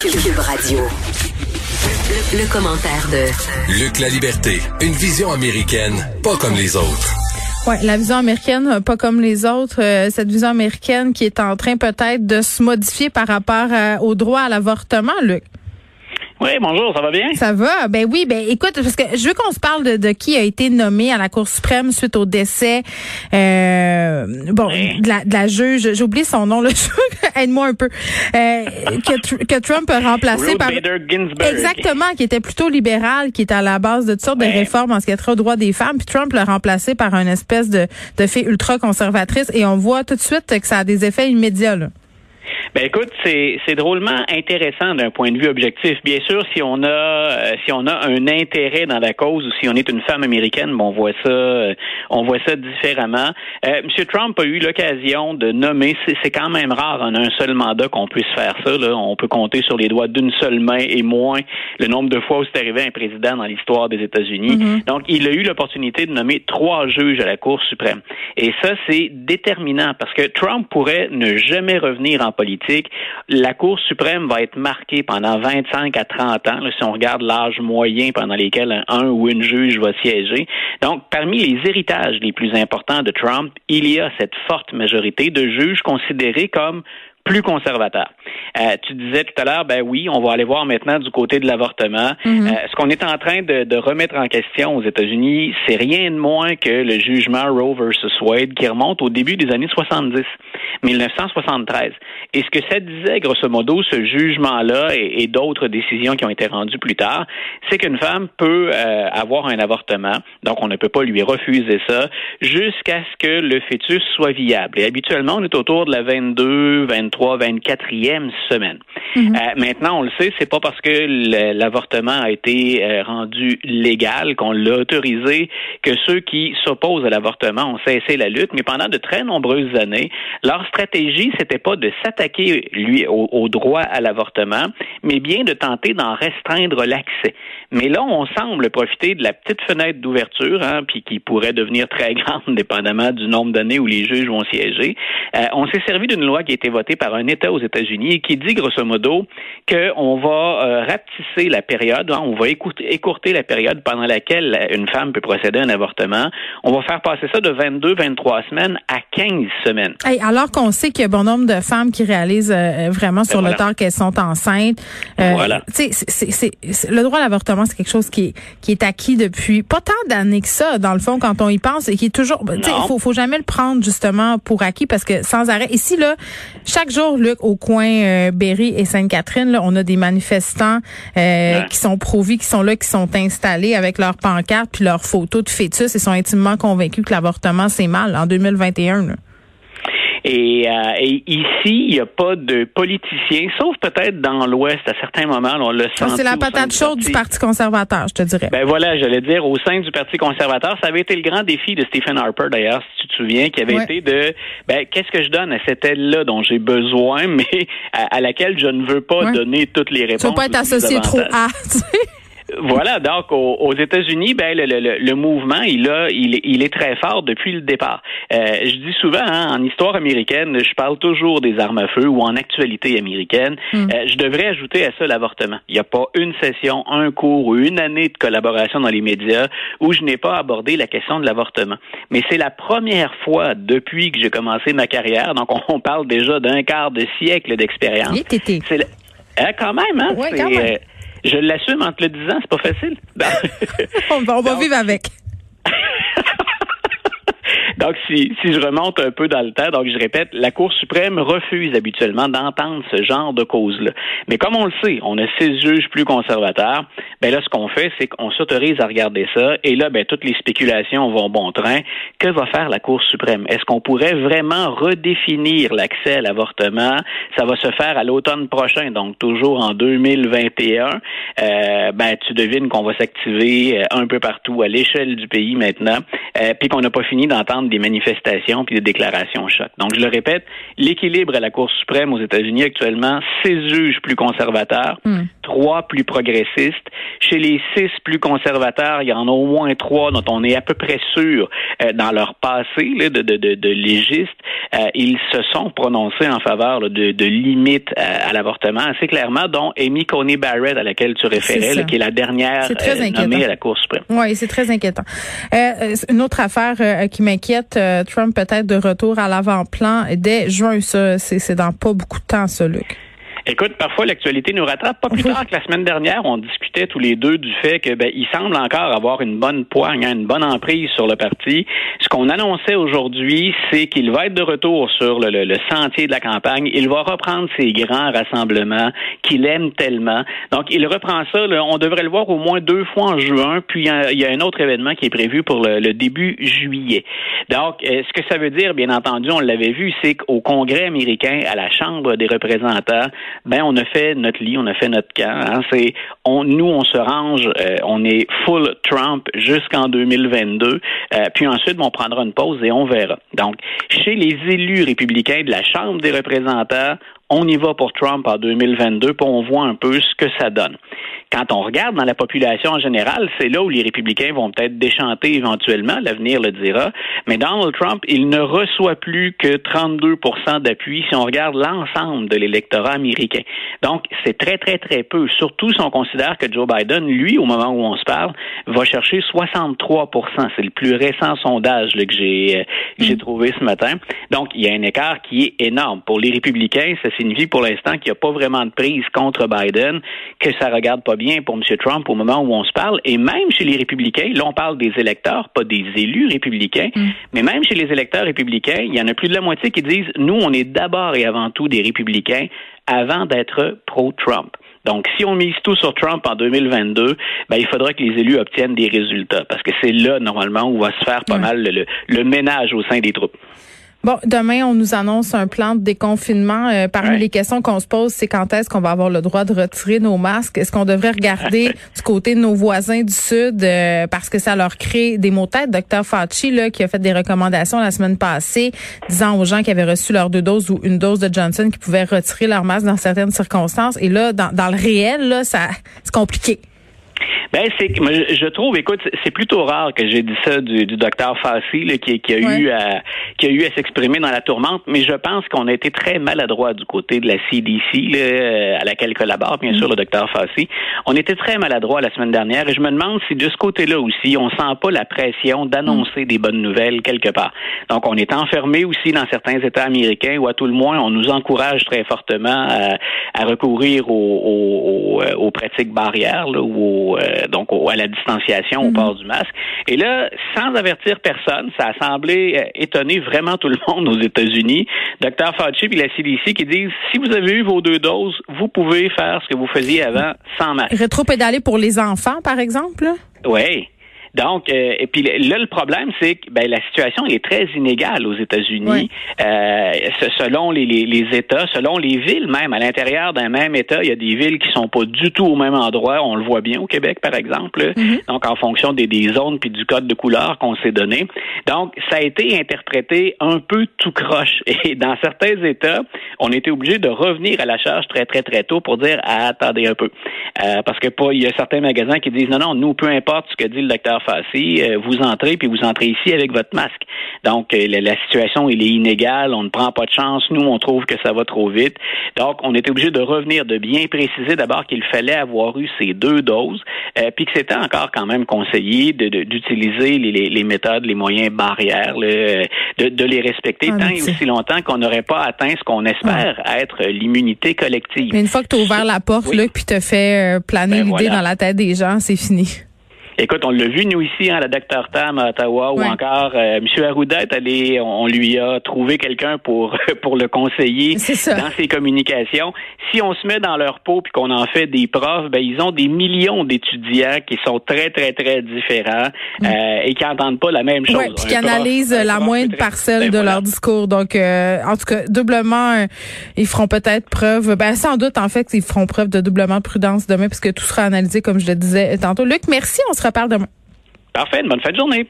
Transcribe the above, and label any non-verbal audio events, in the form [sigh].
Cube Radio. Le, le commentaire de Luc La Liberté, une vision américaine, pas comme les autres. Ouais, la vision américaine, euh, pas comme les autres, euh, cette vision américaine qui est en train peut-être de se modifier par rapport euh, au droit à l'avortement, Luc. Oui, bonjour, ça va bien? Ça va? Ben oui, ben écoute, parce que je veux qu'on se parle de, de qui a été nommé à la Cour suprême suite au décès euh, bon de, la, de la juge, j'ai oublié son nom, là, [laughs] aide-moi un peu, euh, que, que Trump a remplacé Ruth par... Bader Ginsburg. Exactement, qui était plutôt libéral, qui était à la base de toutes sortes de réformes en ce qui a trait aux droits des femmes, puis Trump l'a remplacé par une espèce de, de fée ultra-conservatrice, et on voit tout de suite que ça a des effets immédiats, là. Ben écoute, c'est c'est drôlement intéressant d'un point de vue objectif. Bien sûr, si on a euh, si on a un intérêt dans la cause ou si on est une femme américaine, bon, on voit ça euh, on voit ça différemment. Euh, Monsieur Trump a eu l'occasion de nommer, c'est quand même rare en un seul mandat qu'on puisse faire ça. Là. On peut compter sur les doigts d'une seule main et moins le nombre de fois où c'est arrivé un président dans l'histoire des États-Unis. Donc, il a eu l'opportunité de nommer trois juges à la Cour suprême. Et ça, c'est déterminant parce que Trump pourrait ne jamais revenir en politique. La Cour suprême va être marquée pendant 25 à 30 ans, si on regarde l'âge moyen pendant lesquels un, un ou une juge va siéger. Donc, parmi les héritages les plus importants de Trump, il y a cette forte majorité de juges considérés comme plus conservateurs. Euh, tu disais tout à l'heure, ben oui, on va aller voir maintenant du côté de l'avortement. Euh, ce qu'on est en train de, de remettre en question aux États-Unis, c'est rien de moins que le jugement Roe versus Wade qui remonte au début des années 70, 1973. Et ce que ça disait, grosso modo, ce jugement-là et, et d'autres décisions qui ont été rendues plus tard, c'est qu'une femme peut euh, avoir un avortement, donc on ne peut pas lui refuser ça, jusqu'à ce que le fœtus soit viable. Et habituellement, on est autour de la 22, 23, 24e semaine. Euh, maintenant, on le sait, c'est pas parce que l'avortement a été euh, rendu légal qu'on l'a autorisé que ceux qui s'opposent à l'avortement ont cessé la lutte, mais pendant de très nombreuses années, leur stratégie, c'était pas de s'attaquer lui au, au droit à l'avortement, mais bien de tenter d'en restreindre l'accès. Mais là, on semble profiter de la petite fenêtre d'ouverture, hein, puis qui pourrait devenir très [laughs] grande dépendamment du nombre d'années où les juges vont siéger. Euh, on s'est servi d'une loi qui a été votée par un État aux États-Unis et qui dit grosso modo qu'on va euh, rapetisser la période, hein, on va écourter, la période pendant laquelle une femme peut procéder à un avortement. On va faire passer ça de 22, 23 semaines à 15 semaines. Hey, alors qu'on sait qu'il y a bon nombre de femmes qui réalisent euh, vraiment sur le tard qu'elles sont enceintes. Euh, Voilà. c'est- le droit à l'avortement, c'est quelque chose qui est, qui est acquis depuis pas tant d'années que ça, dans le fond, quand on y pense, et qui est toujours. il faut, faut jamais le prendre justement pour acquis parce que sans arrêt. Ici là, chaque jour, Luc, au coin euh, Berry et Sainte-Catherine, on a des manifestants euh, Ouais. qui sont pro-vie, qui sont là, qui sont installés avec leurs pancartes puis leurs photos de fœtus et sont intimement convaincus que l'avortement c'est mal en 2021. Là. Et, euh, et ici, il n'y a pas de politiciens, sauf peut-être dans l'Ouest, à certains moments, on l'a senti. C'est la patate chaude du Parti conservateur, je te dirais. Ben voilà, j'allais dire, au sein du Parti conservateur, ça avait été le grand défi de Stephen Harper, d'ailleurs, si tu te souviens, qui avait Ouais. été de, ben, qu'est-ce que je donne à cette aide-là dont j'ai besoin, [laughs] mais à, à laquelle je ne veux pas Ouais. donner toutes les réponses. Tu veux pas être associé trop à. [laughs] Voilà, donc aux, aux États-Unis, ben le, le- le- mouvement, il a, il, est- il est très fort depuis le départ. Euh, je dis souvent, hein, en histoire américaine, je parle toujours des armes à feu ou en actualité américaine. Euh, je devrais ajouter à ça l'avortement. Il n'y a pas une session, un cours ou une année de collaboration dans les médias où je n'ai pas abordé la question de l'avortement. Mais c'est la première fois depuis que j'ai commencé ma carrière, donc on, on parle déjà d'un quart de siècle d'expérience. Bien, tété. C'est Hein, quand même, hein? Quand même. Je l'assume en te le disant, c'est pas facile. [laughs] [laughs] On va, on va Donc- vivre avec. [laughs] Donc, si, si je remonte un peu dans le temps, donc je répète, la Cour suprême refuse habituellement d'entendre ce genre de cause-là. Mais comme on le sait, on a six juges plus conservateurs. Ben là, ce qu'on fait, c'est qu'on s'autorise à regarder ça. Et là, ben toutes les spéculations vont bon train. Que va faire la Cour suprême? Est-ce qu'on pourrait vraiment redéfinir l'accès à l'avortement? Ça va se faire à l'automne prochain, donc toujours en 2021. Euh, ben tu devines qu'on va s'activer euh, un peu partout à l'échelle du pays maintenant, euh, puis qu'on n'a pas fini d'entendre des manifestations puis des déclarations choc. Donc, je le répète, l'équilibre à la Cour suprême aux États-Unis actuellement, six juges plus conservateurs, trois plus progressistes. Chez les six plus conservateurs, il y en a au moins trois dont on est à peu près sûr euh, dans leur passé de, de, de, de légistes. Euh, ils se sont prononcés en faveur de, de limites à, l'avortement assez clairement, dont Amy Coney Barrett, à laquelle tu référais, qui est la dernière nommée à la Cour suprême. Oui, c'est très inquiétant. une autre affaire qui m'inquiète, Trump peut-être de retour à l'avant-plan dès juin, ça, c'est dans pas beaucoup de temps, ça, Luc. Écoute, parfois l'actualité nous rattrape. Pas plus tard que la semaine dernière, on discutait tous les deux du fait que ben, il semble encore avoir une bonne poigne, hein, une bonne emprise sur le parti. Ce qu'on annonçait aujourd'hui, c'est qu'il va être de retour sur le, le, sentier de la campagne. Il va reprendre ses grands rassemblements qu'il aime tellement. Donc, il reprend ça. on devrait le voir au moins deux fois en juin. Puis il y, a, un autre événement qui est prévu pour le, début juillet. Donc, ce que ça veut dire, bien entendu, on l'avait vu, c'est qu'au Congrès américain, à la Chambre des représentants, ben on a fait notre lit, on a fait notre camp. Hein. c'est on, nous on se range, euh, on est full Trump jusqu'en 2022, euh, puis ensuite on prendra une pause et on verra. Donc chez les élus républicains de la Chambre des représentants, on y va pour Trump en 2022, puis on voit un peu ce que ça donne. Quand on regarde dans la population en général, c'est là où les républicains vont peut-être déchanter éventuellement, l'avenir le dira, mais Donald Trump, il ne reçoit plus que 32% d'appui si on regarde l'ensemble de l'électorat américain. Donc, c'est très, très, très peu, surtout si on considère que Joe Biden, lui, au moment où on se parle, va chercher 63% C'est le plus récent sondage que j'ai euh, mm. trouvé ce matin. Donc, il y a un écart qui est énorme. Pour les républicains, signifie pour l'instant qu'il n'y a pas vraiment de prise contre Biden, que ça regarde pas bien pour M. Trump au moment où on se parle. Et même chez les républicains, là on parle des électeurs, pas des élus républicains, mm. mais même chez les électeurs républicains, il y en a plus de la moitié qui disent, nous, on est d'abord et avant tout des républicains avant d'être pro-Trump. Donc, si on mise tout sur Trump en 2022, ben, il faudra que les élus obtiennent des résultats, parce que c'est là, normalement, où va se faire pas mal le ménage au sein des troupes. Bon, demain, on nous annonce un plan de déconfinement. Euh, parmi les questions qu'on se pose, c'est quand est-ce qu'on va avoir le droit de retirer nos masques? Est-ce qu'on devrait regarder [laughs] du côté de nos voisins du Sud euh, parce que ça leur crée des maux de tête? Docteur Fauci, là, qui a fait des recommandations la semaine passée, disant aux gens qui avaient reçu leur deux doses ou une dose de Johnson qui pouvaient retirer leur masque dans certaines circonstances. Et là, dans, dans le réel, là, ça c'est compliqué. Ben c'est je trouve, écoute, c'est plutôt rare que j'ai dit ça du, du docteur Fassi qui, qui, a eu à qui a eu à s'exprimer dans la tourmente, mais je pense qu'on a été très maladroit du côté de la CDC là, à laquelle collabore bien sûr le docteur Fassi. On était très maladroit la semaine dernière et je me demande si de ce côté-là aussi on sent pas la pression d'annoncer des bonnes nouvelles quelque part. Donc on est enfermé aussi dans certains États américains ou à tout le moins on nous encourage très fortement à, à recourir aux, aux, aux, pratiques barrières là, ou euh, euh, donc à la distanciation, au mhm. port du masque. Et là, sans avertir personne, ça a semblé euh, étonner vraiment tout le [laughs] monde aux États-Unis. Dr Fauci et la CDC qui disent si vous avez eu vos deux doses, vous pouvez faire ce que vous faisiez avant sans masque. Rétro-pédaler pour les enfants, par exemple? Oui. Donc, euh, et puis là, le problème, c'est que ben, la situation est très inégale aux États-Unis. Euh, selon les, les, les, États, selon les villes même, à l'intérieur d'un même État, il y a des villes qui sont pas du tout au même endroit. On le voit bien au Québec, par exemple. Mm-hmm. Donc, en fonction des, des zones puis du code de couleur qu'on s'est donné. Donc, ça a été interprété un peu tout croche. [laughs] Et dans certains États, on était obligé de revenir à la charge très, très, très tôt pour dire ah, attendez un peu. Euh, parce que pas, il y a certains magasins qui disent non, non, nous, peu importe ce que dit le docteur euh, vous entrez puis vous entrez ici avec votre masque. Donc euh, la, situation elle est inégale, on ne prend pas de chance. Nous on trouve que ça va trop vite. Donc on était obligé de revenir, de bien préciser d'abord qu'il fallait avoir eu ces deux doses, euh, puis que c'était encore quand même conseillé d'utiliser les, méthodes, les moyens barrières, de, les respecter ah, tant et aussi longtemps qu'on n'aurait pas atteint ce qu'on espère être l'immunité collective. Mais une fois que tu as ouvert la porte, là, puis tu fait planer ben, l'idée dans la tête des gens, c'est fini. Écoute, on l'a vu, nous, ici, hein, la Dr Tam à Ottawa, ou encore euh, M. Arruda est allé, on, lui a trouvé quelqu'un pour, [laughs] pour le conseiller dans ses communications. Si on se met dans leur peau puis qu'on en fait des profs, ben, ils ont des millions d'étudiants qui sont très, très, très différents mm. euh, et qui n'entendent pas la même chose. Oui, puis qui analysent la moindre parcelle ben, de leur discours. Donc, euh, en tout cas, doublement, ils feront peut-être preuve, ben, sans doute, en fait, ils feront preuve de doublement de prudence demain puisque tout sera analysé, comme je le disais tantôt. Luc, merci. On sera Parfait. Bonne fin de journée.